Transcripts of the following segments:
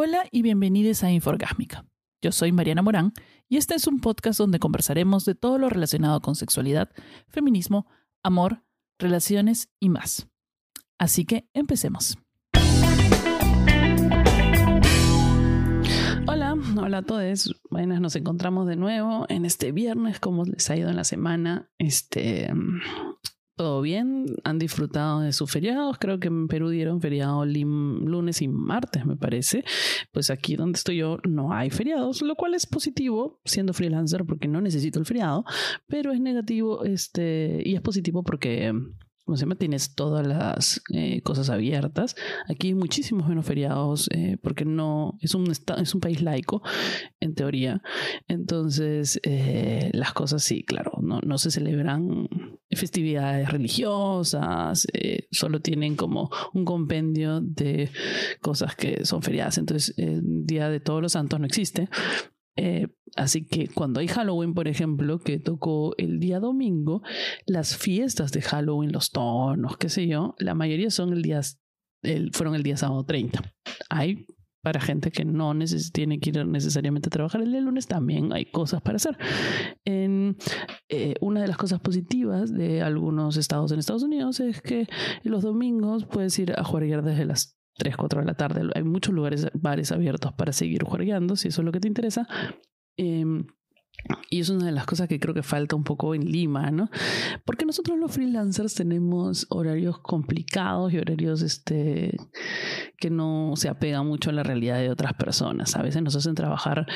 Hola y bienvenidos a Inforgásmica. Yo soy Mariana Morán y este es un podcast donde conversaremos de todo lo relacionado con sexualidad, feminismo, amor, relaciones y más. Así que empecemos. Hola, hola a todos. Buenas, nos encontramos de nuevo en este viernes. ¿Cómo les ha ido en la semana? Este, todo bien, han disfrutado de sus feriados, creo que en Perú dieron feriado lunes y martes, me parece. Pues aquí donde estoy yo no hay feriados, lo cual es positivo siendo freelancer porque no necesito el feriado, pero es negativo este y es positivo porque como se llama, tienes todas las eh, cosas abiertas. Aquí hay muchísimos menos feriados eh, porque no es un, es un país laico, en teoría. Entonces, eh, las cosas sí, claro, no, no se celebran festividades religiosas, solo tienen como un compendio de cosas que son feriadas. Entonces, el Día de Todos los Santos no existe. Eh, así que cuando hay Halloween, por ejemplo, que tocó el día domingo, las fiestas de Halloween, los tonos, qué sé yo, la mayoría son el día, el, fueron el día sábado 30. Hay para gente que no tiene que ir necesariamente a trabajar el lunes, también hay cosas para hacer. Eh, una de las cosas positivas de algunos estados en Estados Unidos es que los domingos puedes ir a jugar desde las 3, 4 de la tarde. Hay muchos lugares, bares abiertos para seguir jugando, si eso es lo que te interesa. Em, y es una de las cosas que creo que falta un poco en Lima, ¿no? Porque nosotros los freelancers tenemos horarios complicados y horarios este, que no se apegan mucho a la realidad de otras personas. A veces nos hacen trabajar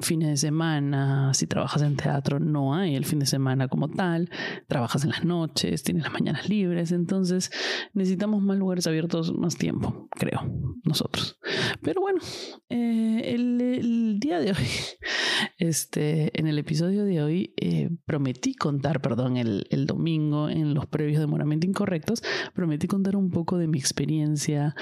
fines de semana, si trabajas en teatro no hay el fin de semana como tal, trabajas en las noches, tienes las mañanas libres, entonces necesitamos más lugares abiertos más tiempo, creo, nosotros. Pero bueno, eh, el día de hoy... Este, en el episodio de hoy eh, prometí contar, perdón, el, el, domingo en los previos de Moramente Incorrectos, prometí contar un poco de mi experiencia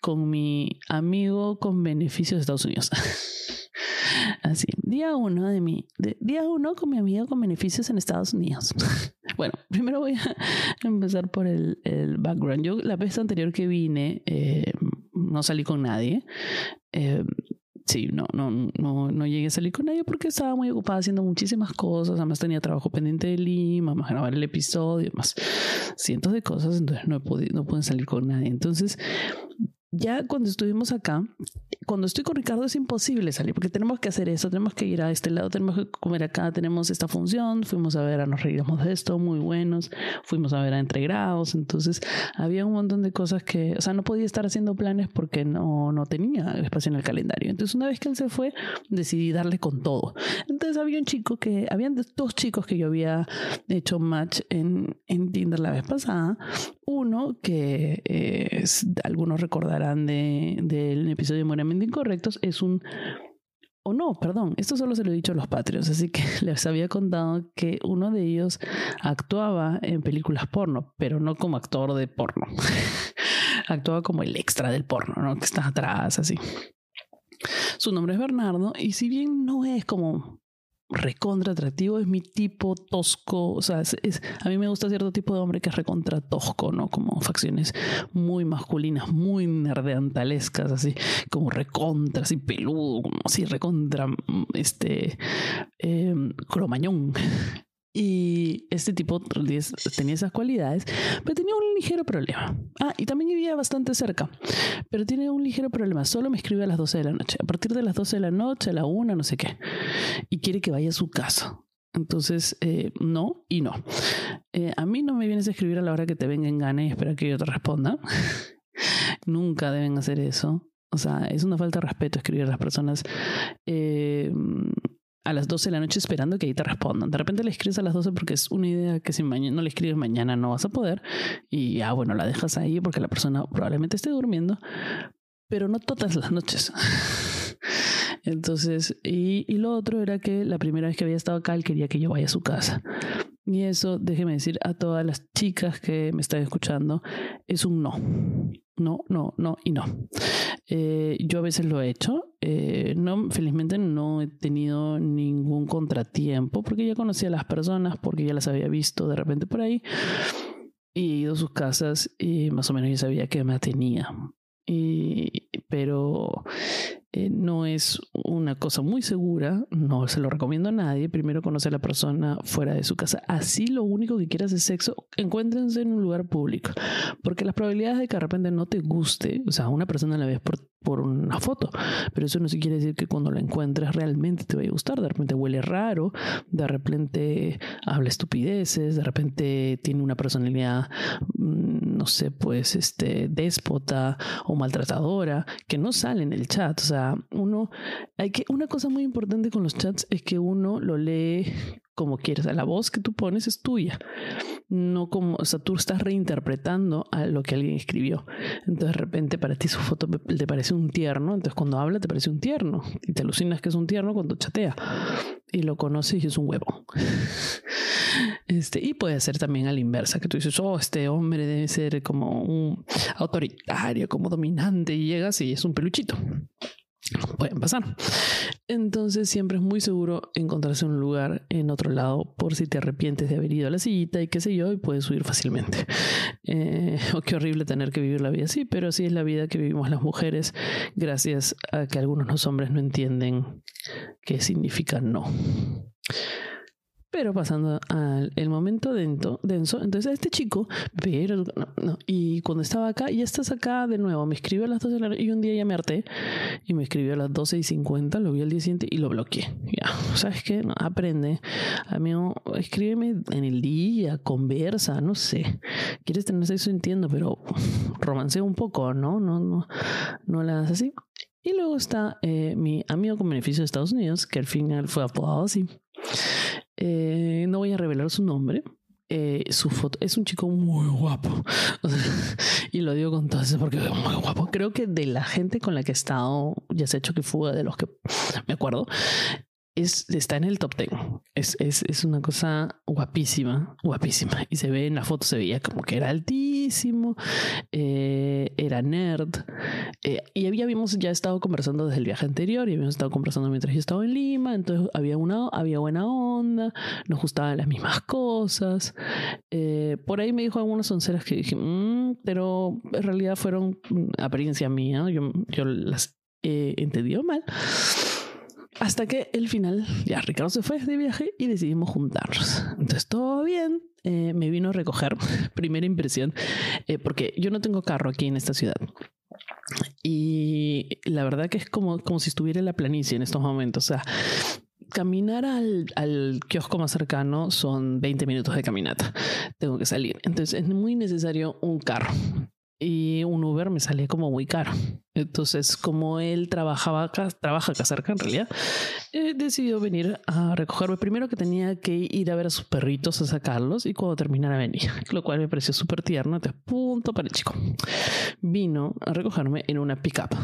con mi amigo con beneficios de Estados Unidos. Así, día uno de mi, día uno con mi amigo con beneficios en Estados Unidos. bueno, primero voy a empezar por el, el background. Yo la vez anterior que vine eh, no salí con nadie. Eh, sí, no, no, no, no llegué a salir con ella porque estaba muy ocupada haciendo muchísimas cosas. Además tenía trabajo pendiente de Lima, más grabar el episodio, más cientos de cosas. Entonces no podido, no pude salir con nadie. Entonces ya cuando estuvimos acá, cuando estoy con Ricardo es imposible salir porque tenemos que hacer eso, tenemos que ir a este lado, tenemos que comer acá, tenemos esta función, fuimos a ver a Nos Reiremos de Esto, muy buenos, fuimos a ver a Entregrados, entonces había un montón de cosas que, o sea, no podía estar haciendo planes porque no, no tenía espacio en el calendario. Entonces una vez que él se fue, decidí darle con todo. Entonces había un chico que, habían dos chicos que yo había hecho match en, en Tinder la vez pasada, uno que eh, algunos recordarán del de, episodio de Moramente Incorrectos es un... O no, perdón, esto solo se lo he dicho a los patrios, así que les había contado que uno de ellos actuaba en películas porno, pero no como actor de porno. actuaba como el extra del porno, ¿no? Que está atrás, así. Su nombre es Bernardo y si bien no es como recontra atractivo, es mi tipo tosco, o sea, es, a mí me gusta cierto tipo de hombre que es recontra tosco, ¿no? Como facciones muy masculinas, muy nerdeantalescas, así, como recontra, así peludo, como así recontra, este, eh, cromañón. Y este tipo tenía esas cualidades, pero tenía un ligero problema. Ah, y también vivía bastante cerca, pero tiene un ligero problema. Solo me escribe a las 12 de la noche. A partir de las 12 de la noche, a la 1, no sé qué. Y quiere que vaya a su casa. Entonces, eh, no y no. Eh, a mí no me vienes a escribir a la hora que te venga en gana y espera que yo te responda. Nunca deben hacer eso. O sea, es una falta de respeto escribir a las personas. Eh, a las 12 de la noche esperando que ahí te respondan. De repente le escribes a las 12 porque es una idea que si mañana no le escribes mañana no vas a poder. Y ya, bueno, la dejas ahí porque la persona probablemente esté durmiendo, pero no todas las noches. Entonces, y, y, lo otro era que la primera vez que había estado acá, él quería que yo vaya a su casa. Y eso, déjeme decir a todas las chicas que me están escuchando, es un no. No, no, no y no. Eh, yo a veces lo he hecho. Eh, no, felizmente no he tenido ningún contratiempo porque ya conocía a las personas, porque ya las había visto de repente por ahí y he ido a sus casas y más o menos ya sabía que me tenía. y, pero eh, no es una cosa muy segura, no se lo recomiendo a nadie. Primero conoce a la persona fuera de su casa. Así lo único que quieras es sexo, encuéntrense en un lugar público. Porque las probabilidades de que de repente no te guste, o sea, una persona la ves por, por una foto, pero eso no quiere decir que cuando la encuentres realmente te vaya a gustar. De repente huele raro, de repente habla estupideces, de repente tiene una personalidad, mm, no sé, pues, este, déspota o maltratadora, que no sale en el chat. O sea, uno, hay que, una cosa muy importante con los chats es que uno lo lee como quieres. la voz que tú pones es tuya. No como, o sea, tú estás reinterpretando a lo que alguien escribió. Entonces, de repente, para ti su foto te parece un tierno. Entonces, cuando habla, te parece un tierno. Y te alucinas que es un tierno cuando chatea. Y lo conoces y es un huevo. Este, y puede ser también a la inversa, que tú dices, oh, este hombre debe ser como un autoritario, como dominante, y llegas y es un peluchito pueden pasar. Entonces siempre es muy seguro encontrarse un lugar en otro lado por si te arrepientes de haber ido a la sillita y qué sé yo, y puedes huir fácilmente. Eh, o qué horrible tener que vivir la vida así, pero así es la vida que vivimos las mujeres gracias a que algunos los hombres no entienden qué significa no. Pero pasando al el momento denso, denso, entonces este chico, pero no, y cuando estaba acá, y estás acá de nuevo, me escribió a las 12 de la noche y un día ya me harté y me escribió a las 12 y 50, lo vi al día siguiente y lo bloqueé. Ya, ¿sabes qué? aprende, amigo, escríbeme en el día, conversa, no sé. ¿Quieres tener sexo? Entiendo, pero romancea un poco, ¿no? No, no, no la hagas así. Y luego está eh, mi amigo con beneficio de Estados Unidos, que al final fue apodado así. Eh, no voy a revelar su nombre. Eh, su foto es un chico muy guapo. y lo digo con todo eso porque es muy guapo. Creo que de la gente con la que he estado, ya se ha hecho que fuga de los que me acuerdo, está en el top 10. Es, es, es, una cosa guapísima, guapísima. Y se ve en la foto, se veía como que era altísimo, eh, era nerd. Eh, y habíamos ya estado conversando desde el viaje anterior y habíamos estado conversando mientras yo estaba en Lima. Entonces había, una, había buena onda, nos gustaban las mismas cosas. Eh, por ahí me dijo algunas onceras que dije, mm", pero en realidad fueron apariencia mía. Yo, yo las he entendido mal. Hasta que el final, ya Ricardo se fue de viaje y decidimos juntarnos. Entonces, todo bien. Eh, me vino a recoger, primera impresión, eh, porque yo no tengo carro aquí en esta ciudad. Y la verdad que es como, como si estuviera en la planicie en estos momentos. O sea, caminar al, al, kiosco más cercano son 20 minutos de caminata. Tengo que salir. Entonces es muy necesario un carro y un Uber me salía como muy caro. Entonces, como él trabajaba acá, trabaja acá cerca en realidad, eh, decidió venir a recogerme. Primero que tenía que ir a ver a sus perritos a sacarlos y cuando terminara venía, lo cual me pareció súper tierno. Entonces, punto para el chico. Vino a recogerme en una pickup.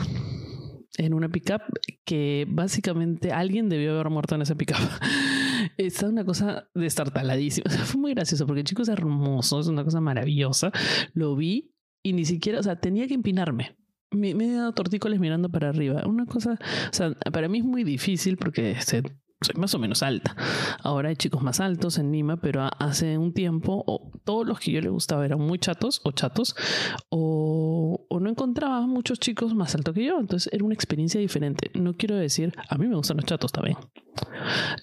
En una pickup que básicamente alguien debió haber muerto en esa pickup. Está una cosa destartaladísima. fue muy gracioso porque el chico es hermoso, es una cosa maravillosa. Lo vi y ni siquiera, o sea, tenía que empinarme. Me, me he dado tortícoles mirando para arriba. Una cosa, o sea, para mí es muy difícil porque soy más o menos alta. Ahora hay chicos más altos en Lima, pero hace un tiempo todos los que yo le gustaba eran muy chatos o chatos o, no encontraba muchos chicos más altos que yo. Entonces era una experiencia diferente. No quiero decir, a mí me gustan los chatos también.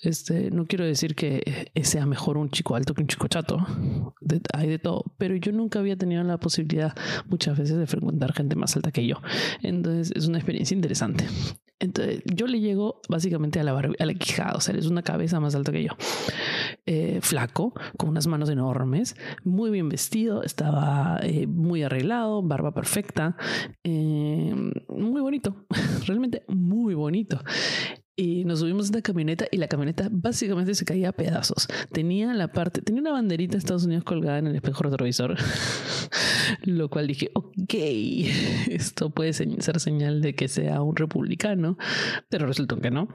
Este, no quiero decir que sea mejor un chico alto que un chico chato. hay de todo. Pero yo nunca había tenido la posibilidad muchas veces de frecuentar gente más alta que yo. Entonces es una experiencia interesante. Entonces yo le llego básicamente a la, a la quijada. O sea, es una cabeza más alta que yo. Eh, flaco, con unas manos enormes, muy bien vestido, estaba eh, muy arreglado, barba perfecta, eh, muy bonito, realmente muy bonito y nos subimos en una camioneta y la camioneta básicamente se caía a pedazos. Tenía la parte, tenía una banderita de Estados Unidos colgada en el espejo retrovisor, lo cual dije, ok, esto puede ser señal de que sea un republicano, pero resultó que no.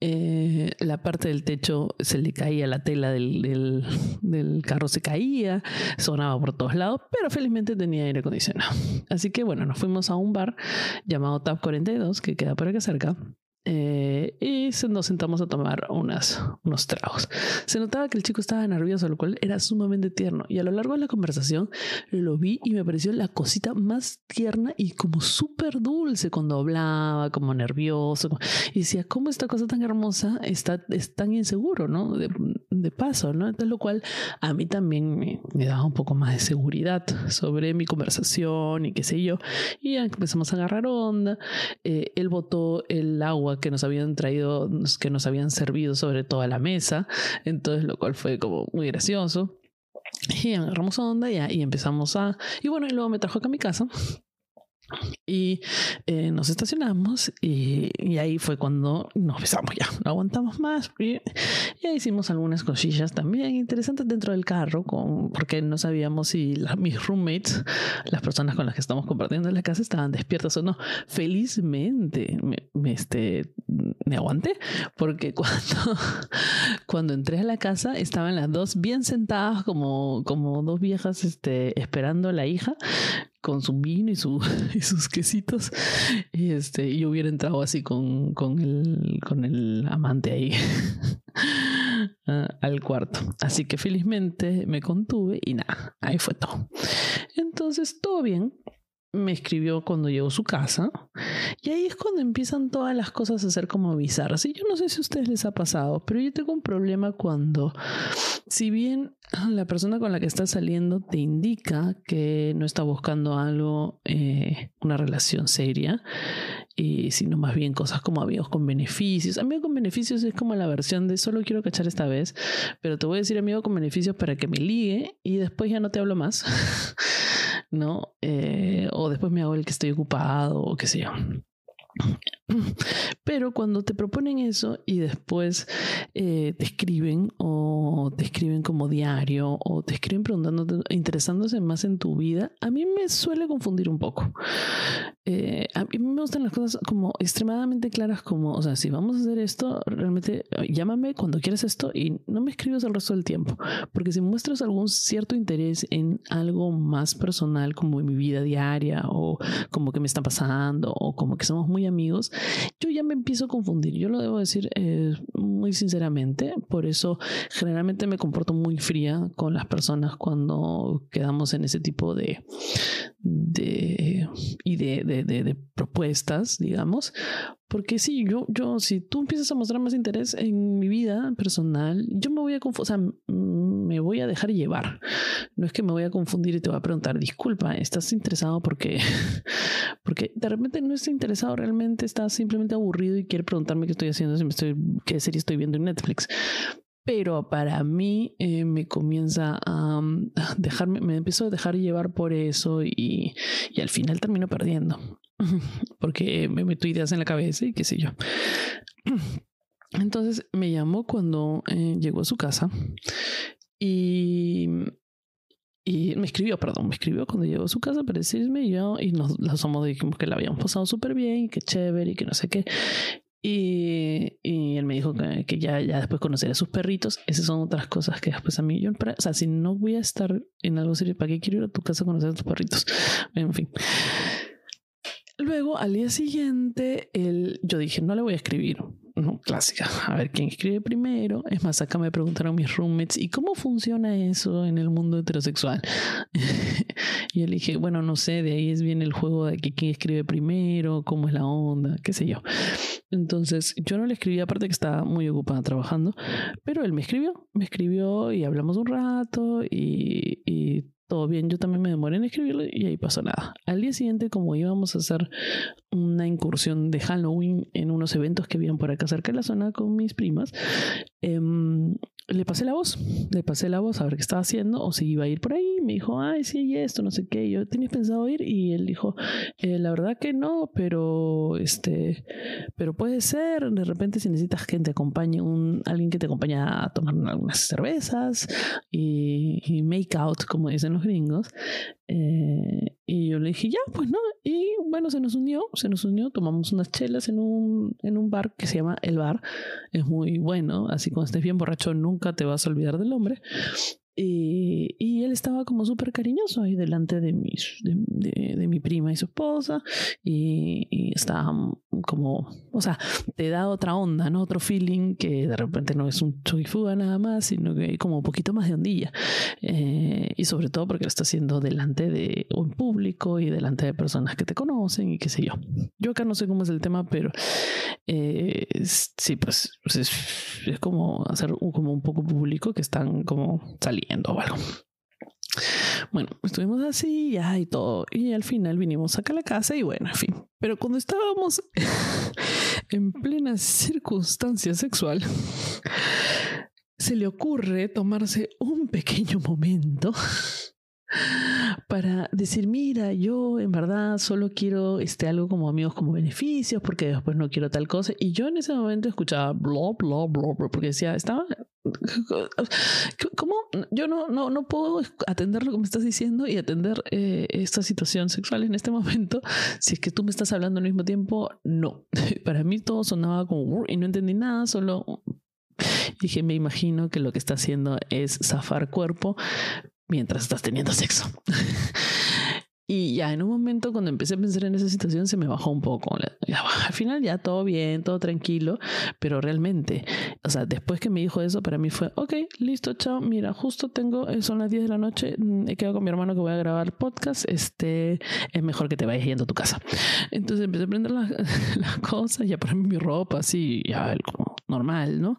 Eh, la parte del techo se le caía la tela del, del, del carro, se caía, sonaba por todos lados, pero felizmente tenía aire acondicionado. Así que bueno, nos fuimos a un bar llamado Tap 42, que queda por acá cerca eh, y nos sentamos a tomar unas, unos tragos. Se notaba que el chico estaba nervioso, lo cual era sumamente tierno. Y a lo largo de la conversación lo vi y me pareció la cosita más tierna y como súper dulce cuando hablaba, como nervioso. Y decía, ¿cómo esta cosa tan hermosa está, es tan inseguro, ¿no? De, de paso, ¿no? Entonces, lo cual a mí también me, me, daba un poco más de seguridad sobre mi conversación y qué sé yo. Y empezamos a agarrar onda. Eh, él botó el agua que nos habían traído, que nos habían servido sobre toda la mesa. Entonces, lo cual fue como muy gracioso. Y agarramos onda y, y empezamos a... Y bueno, y luego me trajo acá a mi casa y eh, nos estacionamos y, y, ahí fue cuando nos besamos ya, no aguantamos más. Y ya hicimos algunas cosillas también interesantes dentro del carro, con, porque no sabíamos si la, mis roommates, las personas con las que estamos compartiendo la casa, estaban despiertas o no. Felizmente me, me, este, me aguanté, porque cuando, cuando entré a la casa estaban las dos bien sentadas como, como dos viejas este, esperando a la hija con su vino y, su, sus quesitos. Y este, yo hubiera entrado así con, con, el, con el amante ahí al cuarto. Así que felizmente me contuve y nada, ahí fue todo. Entonces, todo bien me escribió cuando llegó a su casa y ahí es cuando empiezan todas las cosas a ser como bizarras. Y yo no sé si a ustedes les ha pasado pero yo tengo un problema cuando si bien la persona con la que estás saliendo te indica que no está buscando algo eh, una relación seria y sino más bien cosas como amigos con beneficios. Amigos con beneficios es como la versión de solo quiero cachar esta vez pero te voy a decir amigo con beneficios para que me ligue y después ya no te hablo más ¿no? Eh, o después me hago el que estoy ocupado o qué sé yo. Pero cuando te proponen eso y después eh, te escriben o te escriben como diario o te escriben preguntándote, interesándose más en tu vida, a mí me suele confundir un poco. Eh, a mí me gustan las cosas como extremadamente claras como, o sea, si vamos a hacer esto, realmente llámame cuando quieras esto y no me escribas el resto del tiempo. Porque si muestras algún cierto interés en algo más personal como en mi vida diaria o como que me está pasando o como que somos muy amigos, yo ya me empiezo a confundir. Yo lo debo decir eh, muy sinceramente. Por eso generalmente me comporto muy fría con las personas cuando quedamos en ese tipo de, de, y de, de, de, propuestas, digamos. Porque sí, yo, yo, si tú empiezas a mostrar más interés en mi vida personal, yo me voy a confundir, o sea, me voy a dejar llevar. No es que me voy a confundir y te voy a preguntar, disculpa, ¿estás interesado porque, porque de repente no estás interesado realmente, estás simplemente aburrido y quieres preguntarme qué estoy haciendo, si me estoy, qué serie estoy viendo en Netflix pero para mí eh, me comienza a dejarme, me empiezo a dejar llevar por eso y, y al final termino perdiendo porque me meto ideas en la cabeza y qué sé yo. Entonces me llamó cuando eh, llegó a su casa y, y me escribió, perdón, me escribió cuando llegó a su casa para decirme y yo y nos la somos dijimos que la habíamos pasado súper bien y que chévere y que no sé qué. Y, y, él me dijo que, ya, ya después conocer a sus perritos. Esas son otras cosas que después a mí, yo, o sea, si no voy a estar en algo serio, ¿para qué quiero ir a tu casa a conocer a tus perritos? En fin. Luego, al día siguiente, él, yo dije, no le voy a escribir. No, clásica. A ver quién escribe primero. Es más, acá me preguntaron mis roommates, ¿y cómo funciona eso en el mundo heterosexual? y él dije, bueno, no sé, de ahí es bien el juego de quién escribe primero, cómo es la onda, qué sé yo. Entonces, yo no le escribí, aparte que estaba muy ocupada trabajando, pero él me escribió, me escribió y hablamos un rato y todo bien. Yo también me demoré en escribirlo y ahí pasó nada. Al día siguiente, como íbamos a hacer una incursión de Halloween en unos eventos que habían por acá cerca de la zona con mis primas, eh, le pasé la voz, le pasé la voz a ver qué estaba haciendo o si iba a ir por ahí. Me dijo, ay, sí, y esto, no sé qué. Yo tenía pensado ir y él dijo, eh, la verdad que no, pero este, pero puede ser. De repente, si necesitas que te acompañe, un, alguien que te acompañe a tomar algunas cervezas y, make out, como dicen los gringos. Eh, y yo le dije, ya, pues no. Bueno, se nos unió, se nos unió, tomamos unas chelas en un, en un bar que se llama El Bar. Es muy bueno, así cuando estés bien borracho nunca te vas a olvidar del hombre. Y, y él estaba como súper cariñoso ahí delante de, mis, de, de, mi prima y su esposa. Y, y, estaba como, o sea, te da otra onda, ¿no? Otro feeling que de repente no es un fuga nada más, sino que hay como un poquito más de ondilla. Eh, y sobre todo porque lo está haciendo delante de un público y delante de personas que te conocen y qué sé yo. Yo acá no sé cómo es el tema, pero eh, sí, pues es, es, como hacer un, como un poco público que están como saliendo Bueno, estuvimos así y todo. Y al final vinimos acá a la casa y bueno, en fin. Pero cuando estábamos en plena circunstancia sexual, se le ocurre tomarse un pequeño momento para decir, mira, yo en verdad solo quiero este, algo como amigos como beneficios, porque después no quiero tal cosa. Y yo en ese momento escuchaba bla, bla, bla, bla porque decía, estaba... ¿Cómo? Yo no, no, no puedo atender lo que me estás diciendo y atender eh, esta situación sexual en este momento. Si es que tú me estás hablando al mismo tiempo, no. Para mí todo sonaba como y no entendí nada, solo dije, me imagino que lo que está haciendo es zafar cuerpo, mientras estás teniendo sexo. y ya en un momento cuando empecé a pensar en esa situación se me bajó un poco. Al final ya todo bien, todo tranquilo, pero realmente, o sea, después que me dijo eso, para mí fue, ok, listo, chao, mira, justo tengo, eh, son las 10 de la noche, mm, he quedado con mi hermano que voy a grabar podcast, este, es mejor que te vayas yendo a tu casa. Entonces empecé a prender las la cosas, ya ponerme mi ropa, así, ya como normal, ¿no?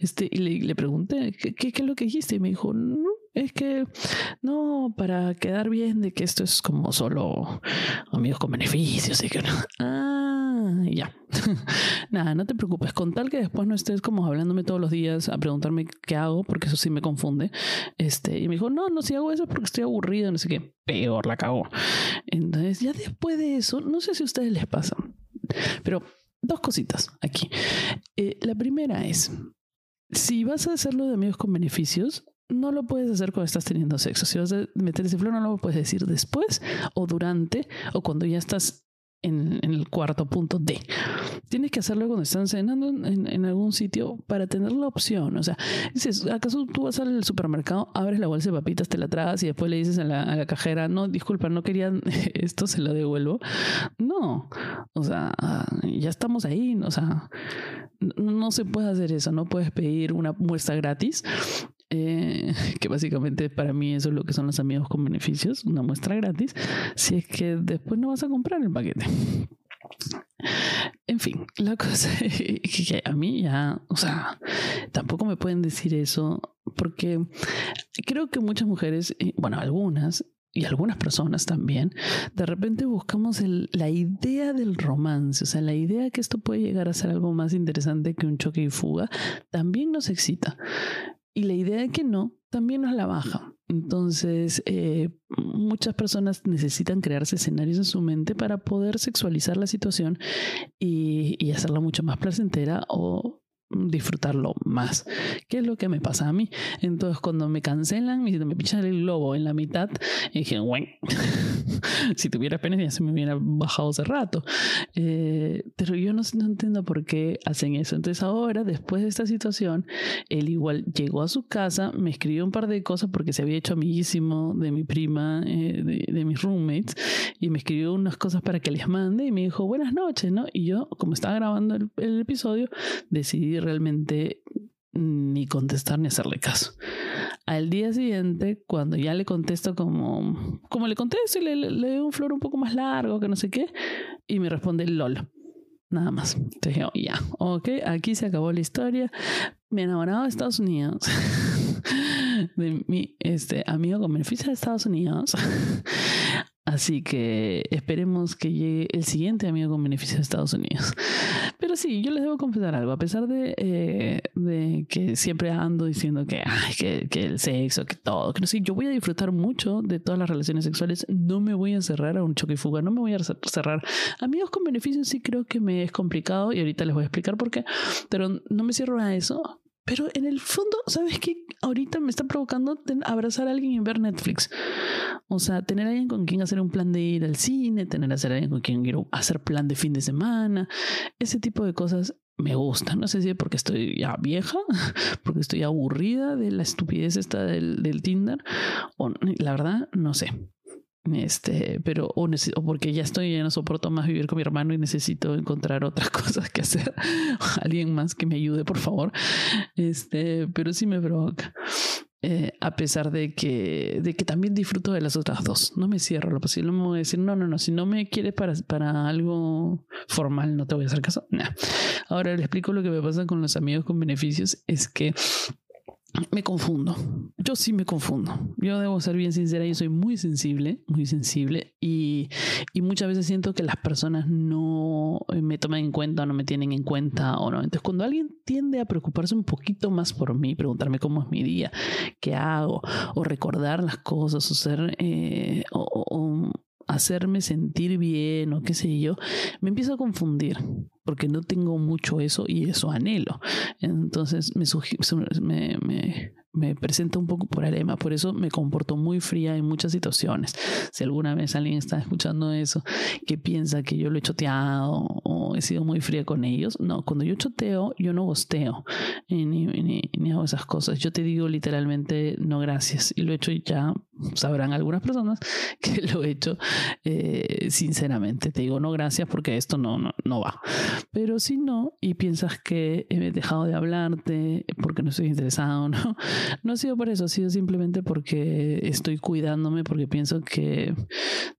Este, y le, le pregunté, ¿qué, ¿qué, qué, es lo que dijiste? Y me dijo, no, es que no, para quedar bien de que esto es como solo amigos con beneficios y que no. Ah, ya. Nada, no te preocupes, con tal que después no estés como hablándome todos los días a preguntarme qué hago, porque eso sí me confunde. Este, y me dijo, no, no, si hago eso es porque estoy aburrido, no sé qué, peor la cago. Entonces, ya después de eso, no sé si a ustedes les pasa, pero dos cositas aquí. Eh, la primera es, si vas a hacerlo de amigos con beneficios, no lo puedes hacer cuando estás teniendo sexo. Si vas a meter ese flow, no lo puedes decir después o durante o cuando ya estás en, en, el cuarto punto D. Tienes que hacerlo cuando están cenando en, en, algún sitio para tener la opción. O sea, dices, ¿acaso tú vas al supermercado, abres la bolsa de papitas, te la tragas y después le dices a la, a la cajera, no, disculpa, no querían esto, se lo devuelvo? No, o sea, ya estamos ahí, o sea, no se puede hacer eso, no puedes pedir una muestra gratis eh, que básicamente para mí eso es lo que son los amigos con beneficios, una muestra gratis, si es que después no vas a comprar el paquete. En fin, la cosa es que a mí ya, o sea, tampoco me pueden decir eso porque creo que muchas mujeres, bueno, algunas, y algunas personas también, de repente buscamos el, la idea del romance, o sea, la idea que esto puede llegar a ser algo más interesante que un choque y fuga, también nos excita. Y la idea de que no también nos la baja. Entonces, eh, muchas personas necesitan crearse escenarios en su mente para poder sexualizar la situación y, y hacerla mucho más placentera o disfrutarlo más. ¿Qué es lo que me pasa a mí? Entonces, cuando me cancelan, me, me pichan el globo en la mitad, y dije, bueno, si tuviera pena ya se me hubiera bajado hace rato. Eh, pero yo no, no, entiendo por qué hacen eso. Entonces, ahora, después de esta situación, él igual llegó a su casa, me escribió un par de cosas porque se había hecho amiguísimo de mi prima, eh, de, de, mis roommates, y me escribió unas cosas para que les mande y me dijo, buenas noches, ¿no? Y yo, como estaba grabando el, el episodio, decidí realmente ni contestar ni hacerle caso. Al día siguiente, cuando ya le contesto como, como le contesto y le, le, doy un flor un poco más largo, que no sé qué, y me responde LOL. Nada más. Entonces dije, oh, ya, ok, aquí se acabó la historia. Me enamorado de Estados Unidos. de mi este, amigo con beneficio de Estados Unidos. Así que esperemos que llegue el siguiente amigo con beneficio de Estados Unidos. Pero sí, yo les debo confesar algo, a pesar de, eh, que siempre ando diciendo que, que, el sexo, que todo, que no sé, yo voy a disfrutar mucho de todas las relaciones sexuales, no me voy a cerrar a un choque y fuga, no me voy a cerrar. Amigos con beneficios sí creo que me es complicado y ahorita les voy a explicar por qué, pero no me cierro a eso pero en el fondo, ¿sabes qué? Ahorita me está provocando abrazar a alguien y ver Netflix. O sea, tener a alguien con quien hacer un plan de ir al cine, tener a alguien con quien ir hacer plan de fin de semana. Ese tipo de cosas me gusta. No sé si es porque estoy ya vieja, porque estoy aburrida de la estupidez esta del, del Tinder, o la verdad, no sé. Este, pero o, porque ya estoy, ya no soporto más vivir con mi hermano y necesito encontrar otras cosas que hacer. Alguien más que me ayude, por favor. Este, pero sí me provoca. Eh, a pesar de que, de que también disfruto de las otras dos. No me cierro lo posible. No me voy a decir, no, no, no, si no me quieres para, para algo formal, no te voy a hacer caso. Ahora le explico lo que me pasa con los amigos con beneficios. Es que me confundo. Yo sí me confundo. Yo debo ser bien sincera, yo soy muy sensible, muy sensible y, y, muchas veces siento que las personas no me toman en cuenta o no me tienen en cuenta o no. Entonces cuando alguien tiende a preocuparse un poquito más por mí, preguntarme cómo es mi día, qué hago, o recordar las cosas, o ser, eh, o hacerme sentir bien o qué sé yo, me empiezo a confundir porque no tengo mucho eso y eso anhelo. Entonces me, me, me, me presenta un poco por alema, por eso me comporto muy fría en muchas situaciones. Si alguna vez alguien está escuchando eso, que piensa que yo lo he choteado o he sido muy fría con ellos, no, cuando yo choteo, yo no gosteo ni, ni, ni hago esas cosas. Yo te digo literalmente no gracias y lo he hecho ya, sabrán algunas personas que lo he hecho eh, sinceramente. Te digo no gracias porque esto no, no, no va. Pero si no, y piensas que he dejado de hablarte porque no estoy interesado, ¿no? No ha sido por eso, ha sido simplemente porque estoy cuidándome, porque pienso que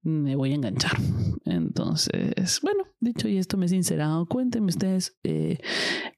me voy a enganchar. Entonces, bueno, dicho y esto me he sincerado, cuéntenme ustedes eh,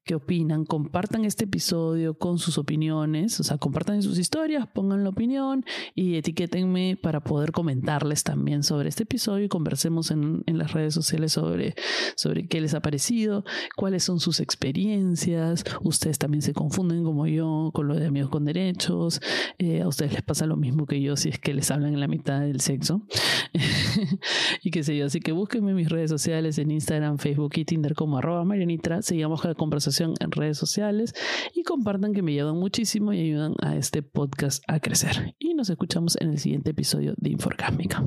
qué opinan, compartan este episodio con sus opiniones, o sea, compartan sus historias, pongan la opinión y etiquétenme para poder comentarles también sobre este episodio y conversemos en, en las redes sociales sobre, sobre qué les ha parecido, cuáles son sus experiencias, ustedes también se confunden como yo con lo de amigos con derechos, eh, a ustedes les pasa lo mismo que yo si es que les hablan en la mitad del sexo. Y qué sé yo, así que búsquenme en mis redes sociales en Instagram, Facebook y Tinder como arroba Marianitra, sigamos la conversación en redes sociales y compartan que me ayudan muchísimo y ayudan a este podcast a crecer. Y nos escuchamos en el siguiente episodio de Inforgámica.